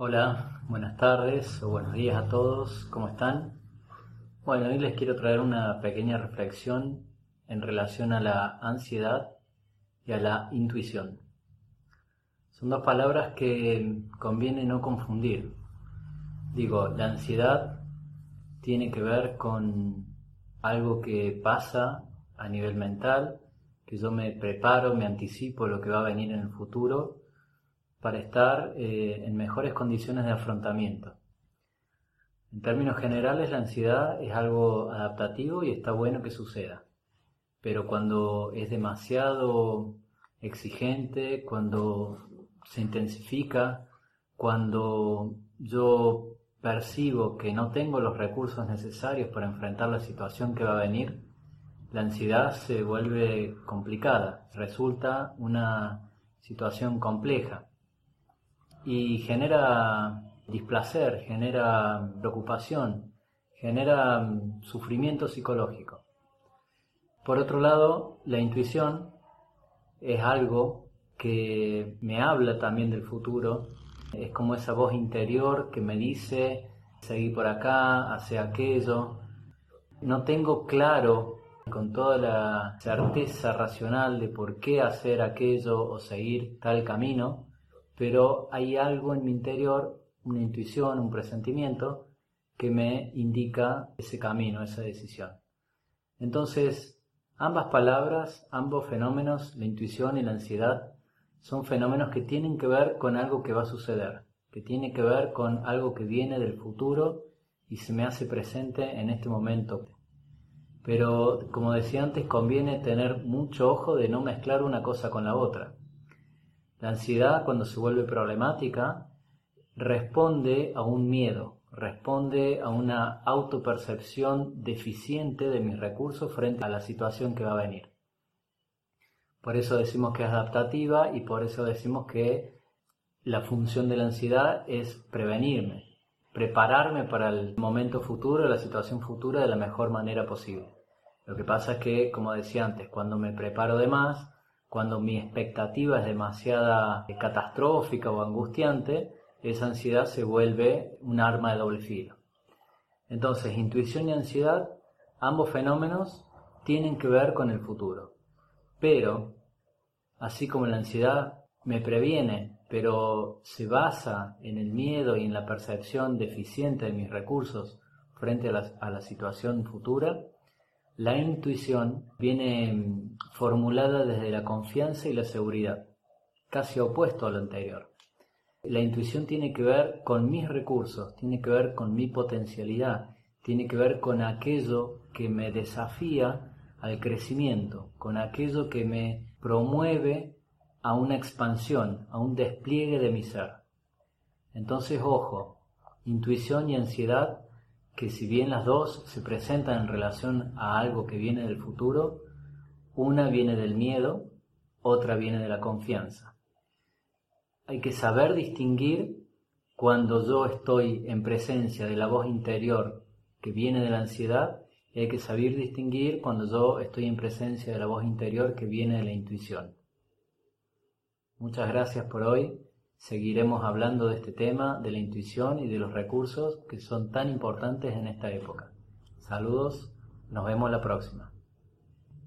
Hola, buenas tardes o buenos días a todos, ¿cómo están? Bueno, hoy les quiero traer una pequeña reflexión en relación a la ansiedad y a la intuición. Son dos palabras que conviene no confundir. Digo, la ansiedad tiene que ver con algo que pasa a nivel mental, que yo me preparo, me anticipo lo que va a venir en el futuro para estar eh, en mejores condiciones de afrontamiento. En términos generales, la ansiedad es algo adaptativo y está bueno que suceda. Pero cuando es demasiado exigente, cuando se intensifica, cuando yo percibo que no tengo los recursos necesarios para enfrentar la situación que va a venir, la ansiedad se vuelve complicada, resulta una situación compleja y genera displacer, genera preocupación, genera mm, sufrimiento psicológico. Por otro lado, la intuición es algo que me habla también del futuro, es como esa voz interior que me dice, seguir por acá, hacer aquello. No tengo claro con toda la certeza racional de por qué hacer aquello o seguir tal camino, pero hay algo en mi interior, una intuición, un presentimiento, que me indica ese camino, esa decisión. Entonces, ambas palabras, ambos fenómenos, la intuición y la ansiedad, son fenómenos que tienen que ver con algo que va a suceder, que tiene que ver con algo que viene del futuro y se me hace presente en este momento. Pero, como decía antes, conviene tener mucho ojo de no mezclar una cosa con la otra. La ansiedad, cuando se vuelve problemática, responde a un miedo, responde a una autopercepción deficiente de mis recursos frente a la situación que va a venir. Por eso decimos que es adaptativa y por eso decimos que la función de la ansiedad es prevenirme, prepararme para el momento futuro, la situación futura de la mejor manera posible. Lo que pasa es que, como decía antes, cuando me preparo de más, cuando mi expectativa es demasiada catastrófica o angustiante, esa ansiedad se vuelve un arma de doble filo. Entonces, intuición y ansiedad, ambos fenómenos tienen que ver con el futuro. Pero, así como la ansiedad me previene, pero se basa en el miedo y en la percepción deficiente de mis recursos frente a la, a la situación futura, la intuición viene mm, formulada desde la confianza y la seguridad, casi opuesto a lo anterior. La intuición tiene que ver con mis recursos, tiene que ver con mi potencialidad, tiene que ver con aquello que me desafía al crecimiento, con aquello que me promueve a una expansión, a un despliegue de mi ser. Entonces, ojo, intuición y ansiedad que si bien las dos se presentan en relación a algo que viene del futuro, una viene del miedo, otra viene de la confianza. Hay que saber distinguir cuando yo estoy en presencia de la voz interior que viene de la ansiedad y hay que saber distinguir cuando yo estoy en presencia de la voz interior que viene de la intuición. Muchas gracias por hoy. Seguiremos hablando de este tema, de la intuición y de los recursos que son tan importantes en esta época. Saludos, nos vemos la próxima.